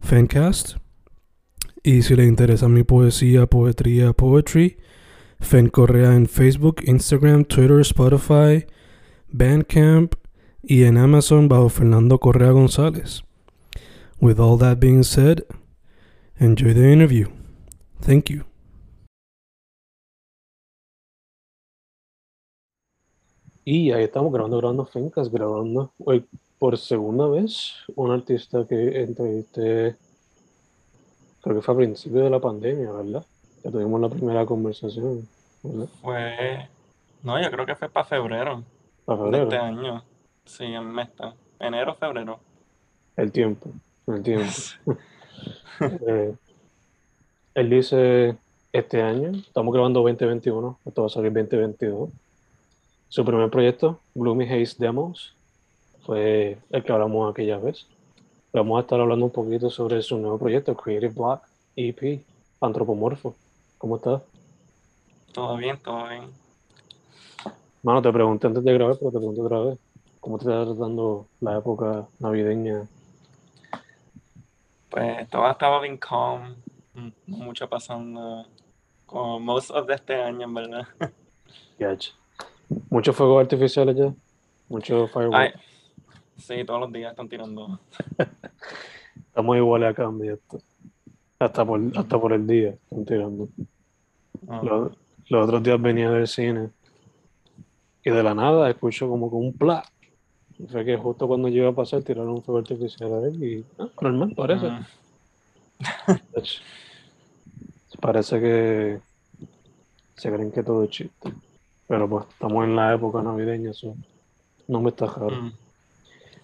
Fancast. Y si le interesa mi poesía, poetría, poetry, Fen Correa en Facebook, Instagram, Twitter, Spotify, Bandcamp y en Amazon bajo Fernando Correa González. With all that being said, enjoy the interview. Thank you. Y ahí estamos grabando, grabando Fencas, grabando por segunda vez un artista que entrevisté, creo que fue a principio de la pandemia, ¿verdad? Ya tuvimos la primera conversación, ¿verdad? Fue, no, yo creo que fue para febrero Para de febrero. este año. Sí, en mes, enero, febrero. El tiempo, el tiempo. Eh, él dice, este año, estamos grabando 2021, esto va a salir 2022. Su primer proyecto, Gloomy Haze Demos, fue el que hablamos aquella vez. Vamos a estar hablando un poquito sobre su nuevo proyecto, Creative Block EP, Antropomorfo. ¿Cómo estás? Todo bien, todo bien. Mano, te pregunté antes de grabar, pero te pregunto otra vez. ¿Cómo te está tratando la época navideña? Pues todo estaba bien calm, mucho pasando, como most of de este año, en verdad. Yach. Muchos fuegos artificiales ya, muchos fireworks. Sí, todos los días están tirando. Estamos iguales acá en esto. Hasta por, hasta por el día están tirando. Ah, Los, los otros días venía del cine y de la nada escucho como con un pla. Fue que justo cuando yo iba a pasar tiraron un fuego artificial a él y ah, normal parece. Ach. Parece que se creen que todo es chiste. Pero pues estamos en la época navideña, eso no me está raro. mm.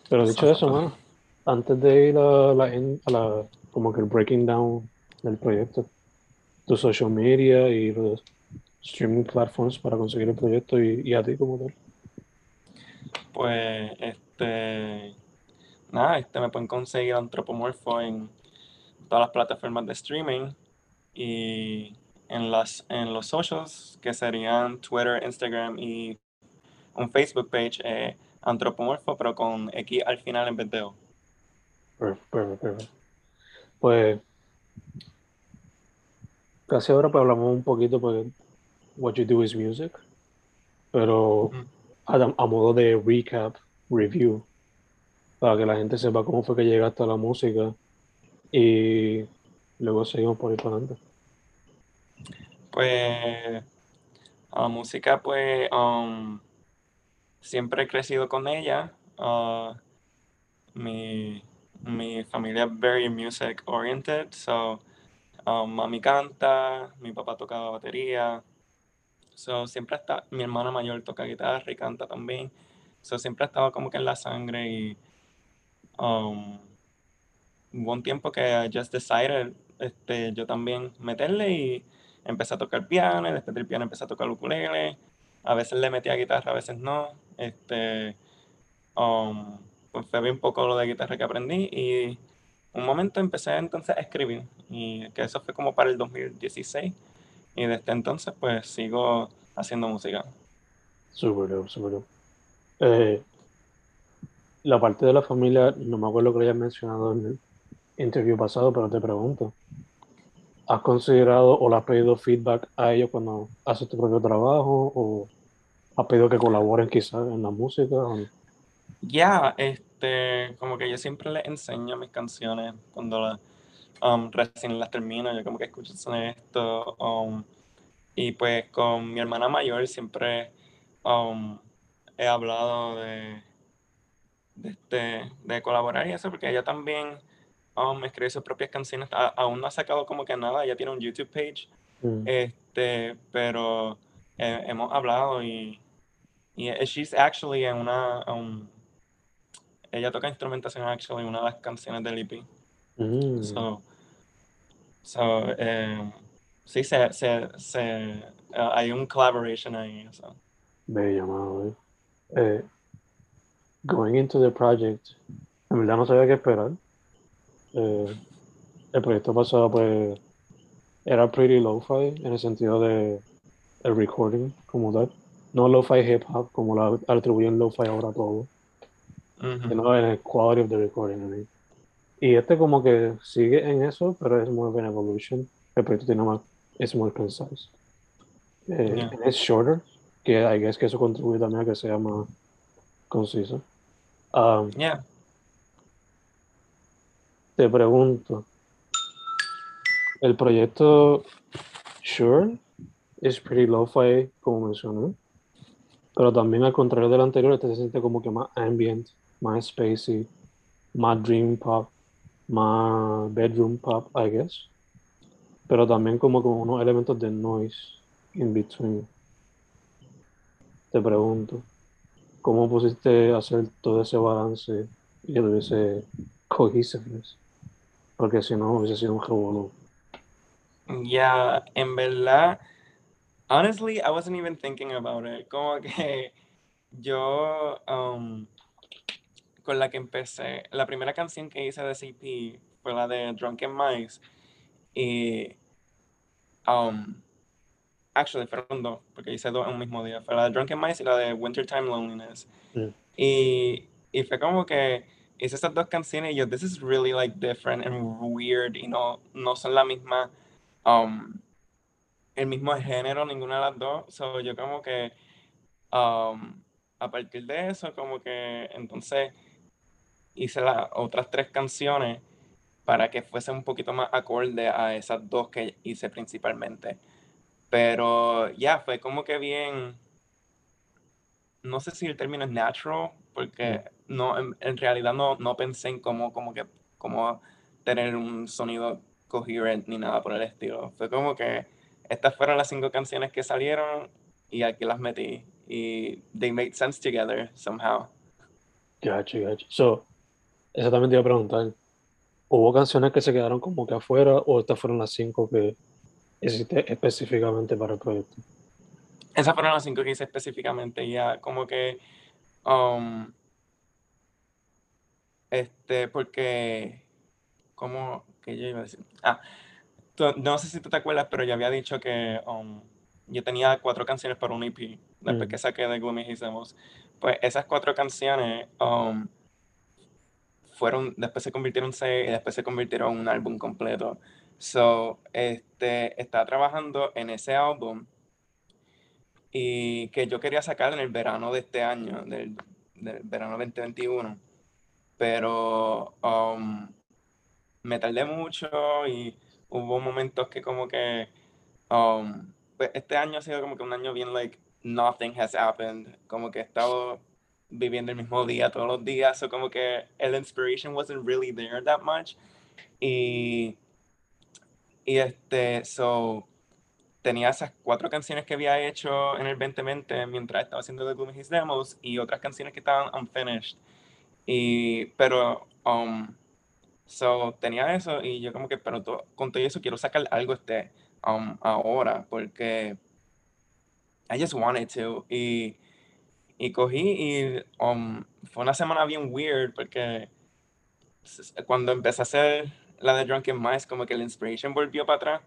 Pero dicho eso, mano, antes de ir a la, a la- como que el breaking down del proyecto, tu social media y los streaming platforms para conseguir el proyecto y, y a ti como tal. Pues, este, nada, este me pueden conseguir Antropomorfo en todas las plataformas de streaming y en las en los socials que serían Twitter, Instagram y un Facebook page eh, Antropomorfo pero con X al final en vez de O. Perfecto, perfecto, perfecto. Pues casi ahora pues hablamos un poquito porque what you do is music, pero a, a modo de recap, review, para que la gente sepa cómo fue que llegaste a la música y luego seguimos por ahí para adelante. Pues a la música pues um, siempre he crecido con ella. Uh, mi, mi familia es very music oriented, so um, mami canta, mi papá toca batería, so siempre está, mi hermana mayor toca guitarra y canta también, so siempre ha estado como que en la sangre y um, hubo un tiempo que I just decided este, yo también meterle y empecé a tocar piano, y después del piano empecé a tocar ukulele, a veces le metía guitarra, a veces no, este, um, pues fue bien poco lo de guitarra que aprendí y un momento empecé entonces a escribir y que eso fue como para el 2016 y desde entonces pues sigo haciendo música. Súper súper. Eh, la parte de la familia, no me acuerdo que lo hayas mencionado en el interview pasado, pero te pregunto. ¿Has considerado o le has pedido feedback a ellos cuando haces tu propio trabajo? ¿O has pedido que colaboren quizás en la música? Ya, este, como que yo siempre les enseño mis canciones cuando la- um, recién las termino, yo como que escucho esto. Um, y pues con mi hermana mayor siempre um, he hablado de, de, este, de colaborar y eso, porque ella también um, escribe sus propias canciones. aún no ha sacado como que nada, ella tiene un YouTube page, Mm. este, pero eh, hemos hablado y, y she's actually en una, um, ella toca instrumentación actually en una de las canciones del EP. Mm. So, so eh, sí, se, se, se, uh, hay un collaboration ahí. So. Bello, mano, eh, going into the project, en verdad no sabía qué esperar. Eh, el proyecto pasado, pues, era pretty lo-fi en el sentido de el recording como tal. No lo-fi hip hop como la atribuyen lo-fi ahora todo, sino en el quality of the recording. I mean. Y este como que sigue en eso, pero es more of an evolution. El proyecto tiene más, es more concise. Eh, Yeah. and it's shorter, que I guess que eso contribuye también a que sea más conciso. Um, Yeah. Te pregunto, el proyecto Sure es pretty lo-fi, como mencioné, pero también al contrario del anterior, este se siente como que más ambient, más spacey, más dream pop, más bedroom pop, I guess, pero también como con unos elementos de noise in between. Te pregunto, ¿cómo pusiste hacer todo ese balance y todo ese cohesiveness? Porque si no, hubiese sido un revolú. Ya, en verdad, honestly, I wasn't even thinking about it. Como que yo, um, con la que empecé, la primera canción que hice de CP fue la de Drunken Mice. Y, um, actually, fueron dos, porque hice dos en un mismo día. Fue la de Drunken Mice y la de Wintertime Loneliness. Mm. Y, y fue como que hice esas dos canciones y yo, this is really like different and weird y no, no son la misma, um, el mismo género, ninguna de las dos. So yo como que, um, a partir de eso, como que entonces hice las otras tres canciones para que fuese un poquito más acorde a esas dos que hice principalmente. Pero ya, fue como que bien, no sé si el término es natural, porque no, en, en realidad no, no pensé en cómo, como que, cómo tener un sonido coherent ni nada por el estilo. Fue como que estas fueron las cinco canciones que salieron y aquí las metí. Y they made sense together somehow. Gacho, gacho. So, exactamente iba a preguntar. ¿Hubo canciones que se quedaron como que afuera o estas fueron las cinco que hiciste específicamente para el proyecto? Esas fueron las cinco que hice específicamente, ya como que, um, este, porque, ¿cómo que yo iba a decir? Ah, no sé si tú te acuerdas, pero yo había dicho que um, yo tenía cuatro canciones para un EP, después Mm. que saqué de Gloomy Hicemos. Pues esas cuatro canciones um, fueron, después se convirtieron en seis y después se convirtieron en un álbum completo. So, este, estaba trabajando en ese álbum y que yo quería sacar en el verano de este año, del, del verano 2021, pero um, me tardé mucho y hubo momentos que como que um, pues este año ha sido como que un año bien like nothing has happened, como que he estado viviendo el mismo día todos los días, o como que el inspiration wasn't really there that much y y este so tenía esas cuatro canciones que había hecho en el 2020 mientras estaba haciendo The Gloomy His Demos y otras canciones que estaban unfinished. Y, pero, um, so, tenía eso y yo como que, pero to- con todo eso quiero sacar algo este, um, ahora porque I just wanted to. Y, y cogí y um, fue una semana bien weird porque cuando empecé a hacer la de Drunken Mice, como que la inspiration volvió para atrás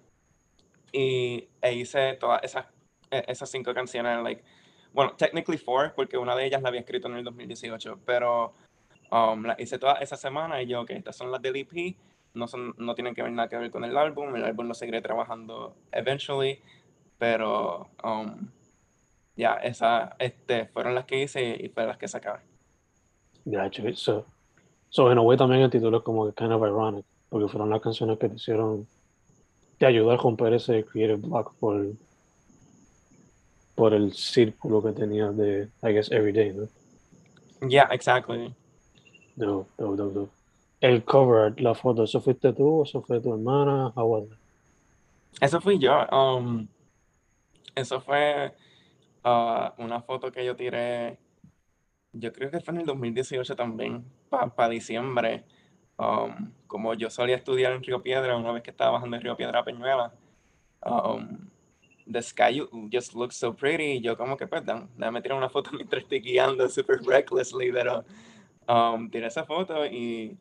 y e hice todas esas, e- esas cinco canciones, like, bueno, technically four, porque una de ellas la había escrito en el 2018, pero um, las hice todas esa semana y yo, ok, estas son las del EP, no, son, no tienen que ver nada que ver con el álbum, el álbum lo seguiré trabajando eventually, pero um, ya, esas este, fueron las que hice y fueron las que sacaba. Gacho. So, so in a way también el título es como kind of ironic. porque fueron las canciones que te hicieron, te ayudó a romper ese creative block por, por el círculo que tenías de, I guess, everyday, ¿no? Yeah, exactly. No, no, no, no. El cover, la foto, ¿eso fuiste tú o eso fue tu hermana? How was it? Eso fui yo. um, eso fue ah, una foto que yo tiré, yo creo que fue en el 2018 también, para diciembre. Um, como yo solía estudiar en Río Piedra, una vez que estaba bajando en Río Piedra a Peñuela, um, the sky just looks so pretty. Y yo como que, perdón, pues, déjame tirar una foto mientras estoy guiando super recklessly, pero um, tiré esa foto y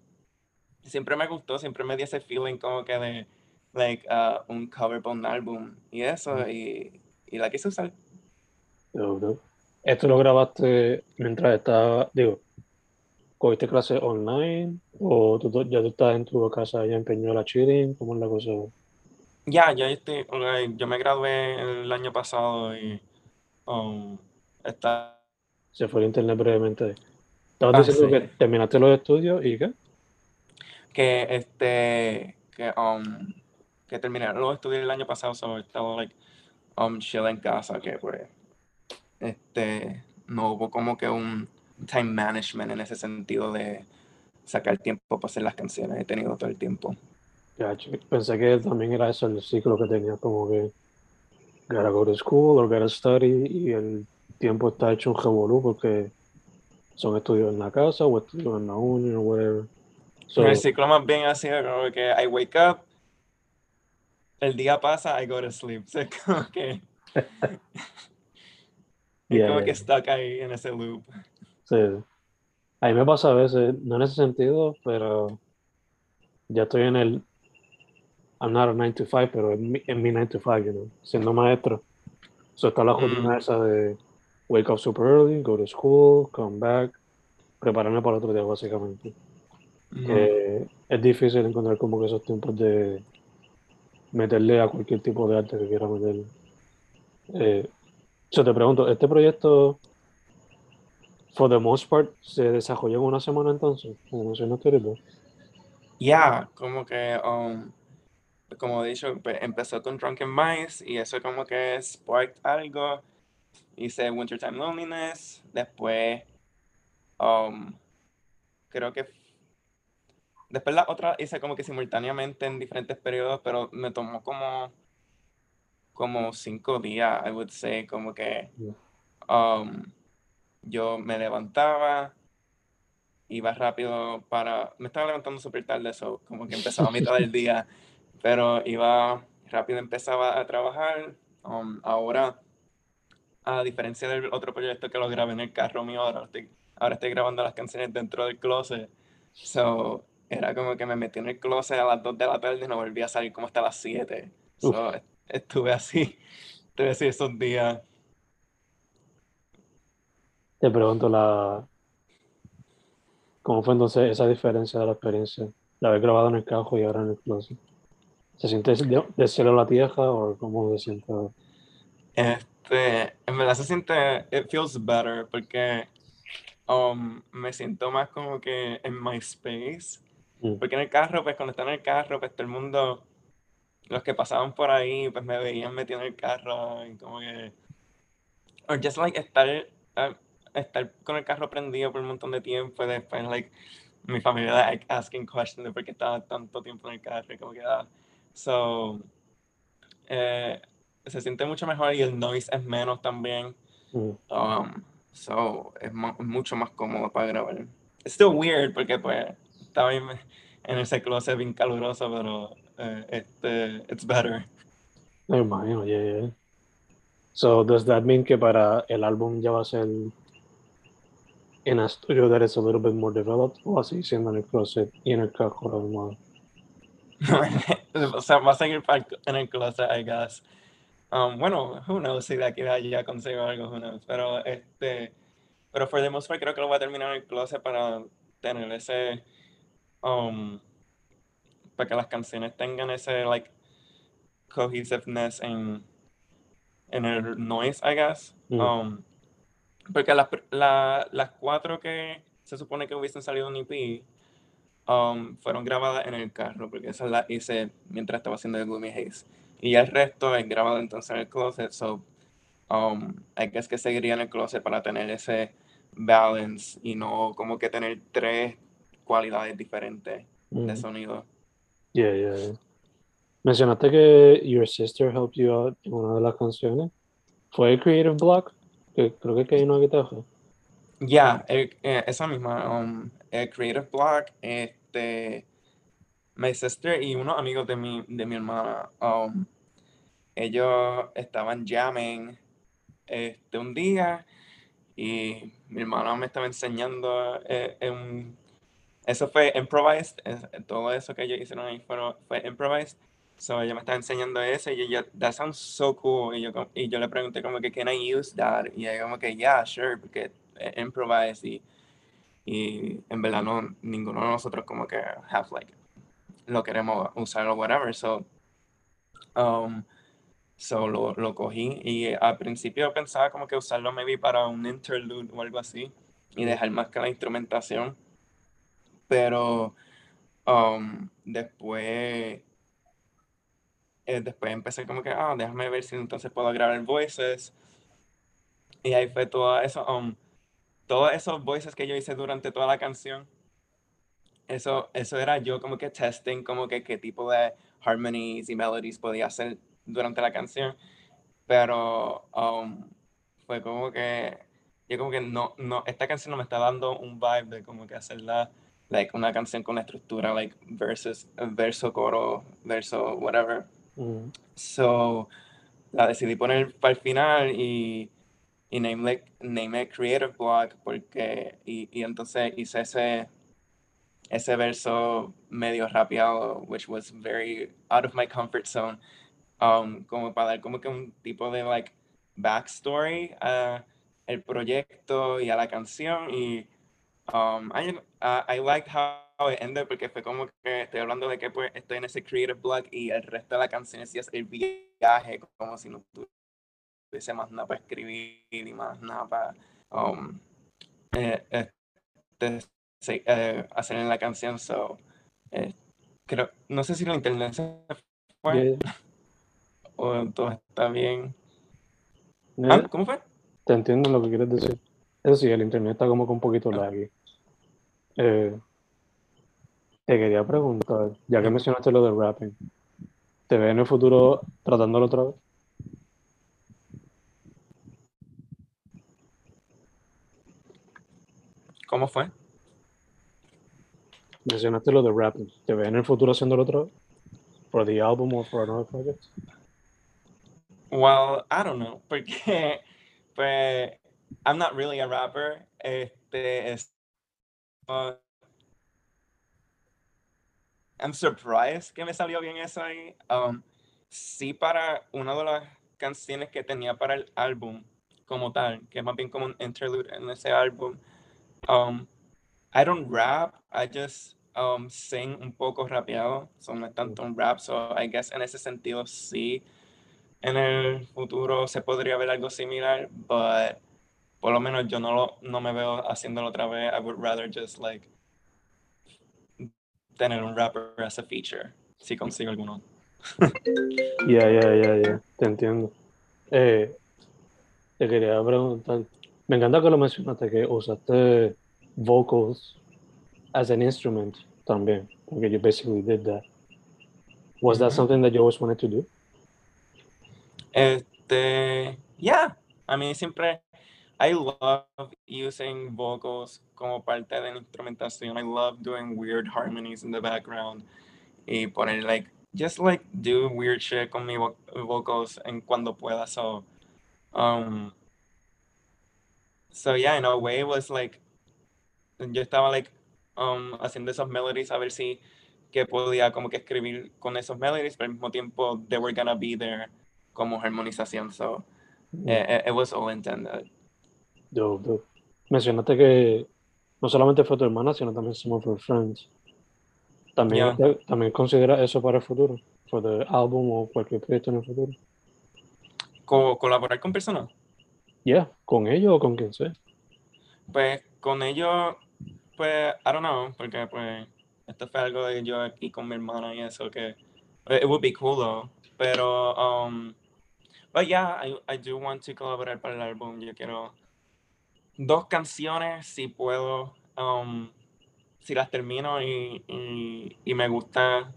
siempre me gustó, siempre me dio ese feeling como que de like uh, un cover para un álbum y eso, y, y la quise usar. No, no. ¿Esto lo grabaste mientras estaba, digo, cogiste clases online o tú, ya tú estás en tu casa allá en Peñuela Chilling? ¿Cómo es la cosa? Ya, ya estoy, like, yo me gradué el año pasado y um, está... Se fue el internet brevemente. Estabas Ah, diciendo sí. que terminaste los estudios y qué? que este que um que terminé los estudios el año pasado so estaba like um chill en casa que pues este no hubo como que un time management en ese sentido de sacar tiempo para hacer las canciones he tenido todo el tiempo Ya, pensé que también era eso el ciclo que tenías, como que gotta go to school or gotta study y el tiempo está hecho un revolú porque son estudios en la casa o estudios en la uni o whatever. So, el ciclo más bien ha sido como que I wake up el día pasa I go to sleep o sea, como que Yeah, como yeah. que stuck ahí en ese loop sí. A mí me pasa a veces, no en ese sentido, pero ya estoy en el I'm not a 9 to 5, pero en mi, en mi 9 to 5, you know, siendo maestro. So está la rutina Mm. esa de wake up super early, go to school, come back, prepararme para otro día, básicamente. Es difícil encontrar como que esos tiempos de meterle a cualquier tipo de arte que quiera meterle. Eh, yo te pregunto, ¿este proyecto, for the most part, se desarrolló en una semana entonces? Como mencionaste ahorita. Ya, como que, um, como he dicho, pe- empezó con Drunken Mice y eso como que sparked algo. Hice Wintertime Loneliness, después, um, creo que, después la otra hice como que simultáneamente en diferentes periodos, pero me tomó como, como cinco días, I would say, como que, um, yo me levantaba, iba rápido para, me estaba levantando súper tarde, eso como que empezaba a mitad del día, pero iba rápido, empezaba a trabajar. Um, ahora, a diferencia del otro proyecto que lo grabé en el carro mío, ahora estoy, ahora estoy grabando las canciones dentro del closet. So, era como que me metí en el closet a las 2 de la tarde y no volví a salir como hasta las 7. So, est- estuve así, estuve así esos días. Te pregunto la cómo fue entonces esa diferencia de la experiencia de haber grabado en el carro y ahora en el closet. ¿Se siente de, de cielo a la tierra o cómo se siente? Este, en verdad se siente, it feels better porque um, me siento más como que en my space. Mm. Porque en el carro, pues cuando estaba en el carro, pues todo el mundo, los que pasaban por ahí, pues me veían metido en el carro y como que, or just like estar, uh, estar con el carro prendido por un montón de tiempo y después like mi familia like asking questions de por qué estaba tanto tiempo en el carro y como que, ah, so, eh, se siente mucho mejor y el noise es menos también. Mm. Um, so, es mucho más cómodo para grabar. It's still weird porque pues estaba en, en ese closet bien caluroso, pero eh, este, it's better. Me imagino, yeah, yeah. So, does that mean que para el álbum ya va a ser en a studio that is a little bit more developed o así siendo en el closet y en el mismo? o sea, a seguir pa- en el closet, I guess. Um, bueno, who knows si de aquí a allá consigo algo, who knows. Pero este, pero for the most part creo que lo voy a terminar en el closet para tener ese, um, para que las canciones tengan ese like cohesiveness en, en el noise, I guess. Mm. Um, porque las, la- las cuatro que se supone que hubiesen salido en EP, um, fueron grabadas en el carro, porque esas las hice mientras estaba haciendo el Gloomy Haze. Y el resto es grabado entonces en el closet, so um, hay que es que seguiría en el closet para tener ese balance y no como que tener tres cualidades diferentes de sonido. Yeah, yeah, yeah. Mencionaste que your sister helped you out en una de las canciones. ¿Fue el Creative Block? Que creo que hay una guitarra. Ya, el- eh, esa misma, um, el Creative Block, este, my sister y unos amigos de mi, de mi hermana, um, ellos estaban jamming este, un día y mi hermana me estaba enseñando eh, en- eso fue improvised, todo eso que ellos hicieron ahí fue, fue improvised. So ella me estaba enseñando eso y ella, that sounds so cool. Y yo, y yo le pregunté como que, can I use that? Y ella como que, yeah, sure, porque es improvised y, y en verdad no, ninguno de nosotros como que have like, lo queremos usar o whatever. So, um, so lo, lo cogí y al principio pensaba como que usarlo maybe para un interlude o algo así y dejar más que la instrumentación. Pero um, después, eh, después empecé como que, ah, déjame ver si entonces puedo grabar voices. Y ahí fue todo eso, um, todos esos voices que yo hice durante toda la canción. Eso, eso era yo como que testing, como que qué tipo de harmonies y melodies podía hacer durante la canción. Pero um, fue como que, yo como que no, no, esta canción no me está dando un vibe de como que hacerla, like, una canción con la estructura, like, versus, verso, coro, verso, whatever. Mm. So, la decidí poner para el final y, y name, it- name it Creative Block porque, y, y entonces hice ese, ese verso medio rapeado, which was very out of my comfort zone, um, como para dar como que un tipo de, like, backstory a el proyecto y a la canción y um, I, I liked how it ended porque fue como que estoy hablando de que pues estoy en ese creative block y el resto de la canción es el viaje como si no tuviese más nada para escribir y más nada para um, eh, este, sí, eh, hacer en la canción so eh, creo no sé si la internet se fue Yeah, o todo está bien Yeah, ¿Ah? ¿cómo fue? Te entiendo lo que quieres decir. Eso sí, el internet está como que un poquito laggy. Eh, te quería preguntar, ya que mencionaste lo de rapping, ¿te ves en el futuro tratándolo otra vez? ¿cómo fue? Mencionaste lo de rapping, ¿te ves en el futuro haciéndolo otra vez? ¿For the album or for another project? Well, I don't know, porque pues I'm not really a rapper. Este es uh, I'm surprised que me salió bien eso ahí. Um, sí para una de las canciones que tenía para el álbum como tal, que es más bien como un interlude en ese álbum. Um, I don't rap, I just um, sing un poco rapeado, so no es tanto un rap, so I guess en ese sentido sí en el futuro se podría ver algo similar, but por lo menos yo no, lo, no me veo haciéndolo otra vez. I would rather just like tener un rapper as a feature, si consigo alguno. Ya, ya, ya, ya, te entiendo. Eh, te quería preguntar, me encanta que lo mencionaste, que usaste vocals as an instrument también, porque you basically did that. Was that something that you always wanted to do? Este, yeah, a mí siempre, I love using vocals como parte de la instrumentación. I love doing weird harmonies in the background y poner like, just like do weird shit con mi vo- vocals en cuando pueda. So, um, so yeah, in a way it was like, yo estaba like, um, haciendo esas melodies a ver si que podía como que escribir con esos melodies, pero al mismo tiempo they were gonna be there como harmonización. So, it, it- it was all intended. Mencionaste que no solamente fue tu hermana, sino también her friends. También, Yeah. también considera eso para el futuro, for the album o cualquier proyecto en el futuro. Co- colaborar con personas. Yeah, con ellos o con quien sea. Pues con ellos, pues, I don't know, porque pues esto fue algo de yo aquí con mi hermana y eso que it would be cool though. Pero um but yeah, I, I do want to colaborar para el álbum. Yo quiero dos canciones si puedo um, si las termino y, y, me gusta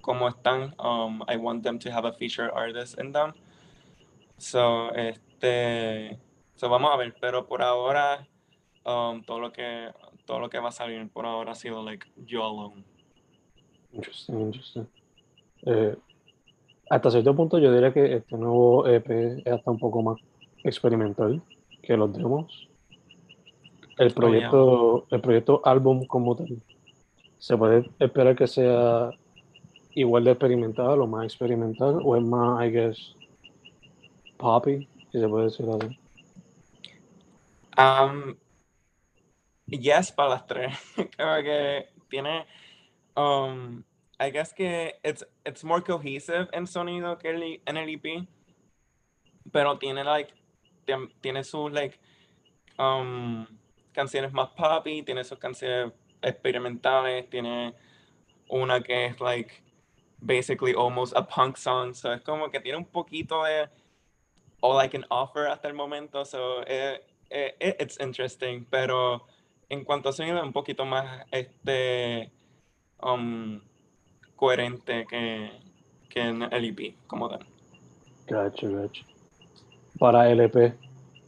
cómo están, um, I want them to have a featured artist in them. So, este, so vamos a ver, pero por ahora um, todo lo que todo lo que va a salir por ahora ha sido like yo alone. Interesting, interesting. Eh, hasta cierto punto yo diría que este nuevo EP es hasta un poco más experimental que los demos. El proyecto, el proyecto álbum como tal, se puede esperar que sea igual de experimental o más experimental o es más, I guess, poppy, si se puede decir así. Um, yes, para las tres. Creo que tiene, um, I guess que it's, it's more cohesive en sonido que el, en el EP, pero tiene like, tiene sus like, um, canciones más poppy, tiene sus canciones experimentales, tiene una que es like basically almost a punk song, so es como que tiene un poquito de o like an offer hasta el momento, so eh, eh, it's interesting, pero en cuanto a sonido un poquito más este um, coherente que, que en el EP como tal. Gotcha, gotcha. Para el EP,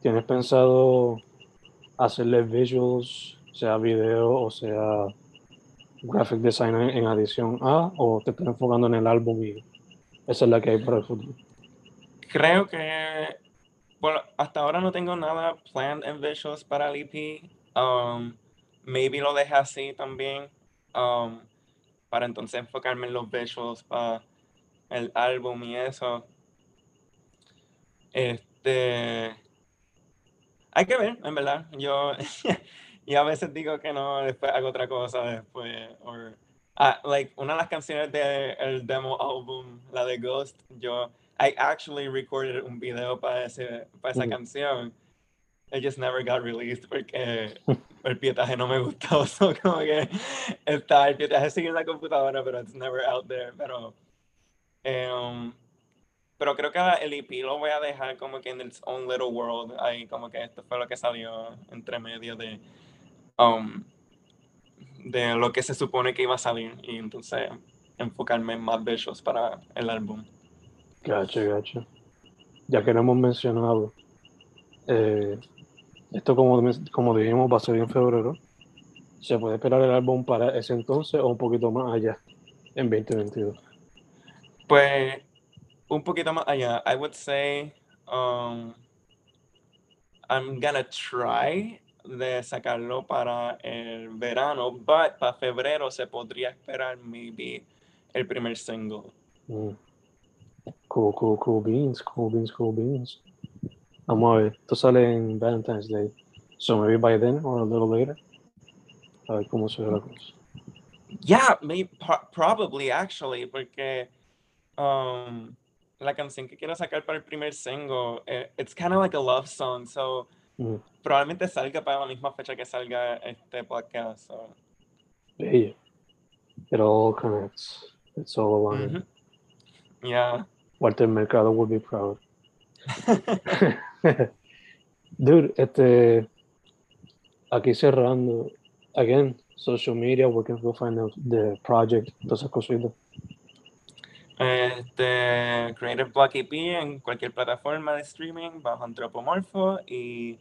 ¿tienes pensado hacerle visuals, sea video o sea graphic design en adición a, o te estás enfocando en el álbum y esa es la que hay para el futuro? Creo que bueno, hasta ahora no tengo nada planned en visuals para el EP. Um, maybe lo deje así también. Um, para entonces enfocarme en los visuals para el álbum y eso. Este. Hay que ver, en verdad. Yo. y a veces digo que no, después hago otra cosa después. Or, ah, like, una de las canciones del el demo álbum, la de Ghost, yo. I actually recorded un video para, ese, para esa canción. It just never got released porque el pietaje no me gustó. So, como que está el pietaje sigue en la computadora, pero it's never out there. Pero, um, pero creo que el EP lo voy a dejar como que en its own little world. Ahí como que esto fue lo que salió entre medio de, um, de lo que se supone que iba a salir. Y entonces enfocarme en más visuals para el álbum. Gacho, gacho. Ya que no hemos mencionado, eh, esto como, como dijimos va a salir en febrero. ¿Se puede esperar el álbum para ese entonces o un poquito más allá, en 2022? Pues un poquito más allá. I would say um, I'm gonna try de sacarlo para el verano, but para febrero se podría esperar maybe el primer single. Mm. Cool, cool, cool beans, cool beans, cool beans. Vamos a ver, esto sale en Valentine's Day. So maybe by then or a little later. A ver cómo se ve la cosa. Yeah, maybe, probably actually, porque um, la canción que quiero sacar para el primer single, eh, it's kind of like a love song, so Mm. probablemente salga para la misma fecha que salga este podcast. So. Yeah. It all connects. It's all aligned. Mhm. Yeah. Walter Mercado would be proud. Dude, este, aquí cerrando, again, social media, where can people find the, the project, todas esas cositas. Este, Creative Block EP en cualquier plataforma de streaming bajo Antropomorfo y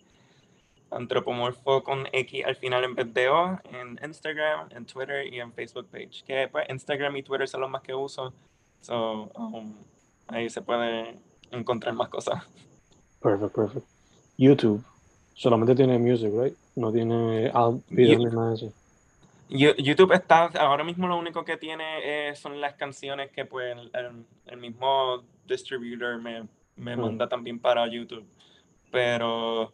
Antropomorfo con X al final en vez de O en Instagram, en Twitter y en Facebook page. Que pues Instagram y Twitter son los más que uso. So, um, ahí se puede encontrar más cosas. Perfect, perfect. YouTube, solamente tiene music, right? No tiene video ni nada de eso. Yo- YouTube está, ahora mismo lo único que tiene eh, son las canciones que pues el, mismo distributor me, me Mm. manda también para YouTube. Pero,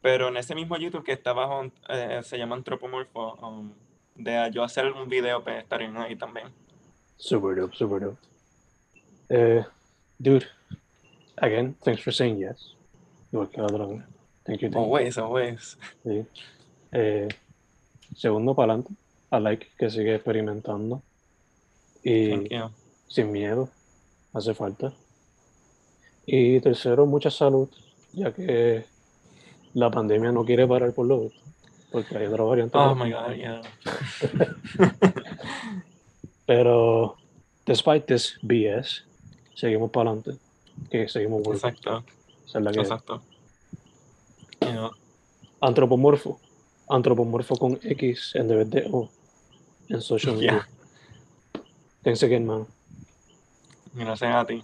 pero en ese mismo YouTube que está bajo, eh, se llama Antropomorfo, um, de yo hacer un video pues estarían ahí también. Super dope, super dope. Eh, dude, again, thanks for saying yes. Igual que la otra vez. Thank you, thank you. Always, always. Sí. Eh, segundo para adelante. I like que sigue experimentando. Y sin miedo, hace falta. Y tercero, mucha salud, ya que la pandemia no quiere parar por lo visto, porque hay otra variante. Oh my god, yeah. Pero, despite this BS, seguimos para adelante, que seguimos. Exacto, Esa es la que es. exacto. You know, Antropomorfo. Antropomorfo con X en vez de O en social media. Yeah. Thanks again, man. gracias a ti.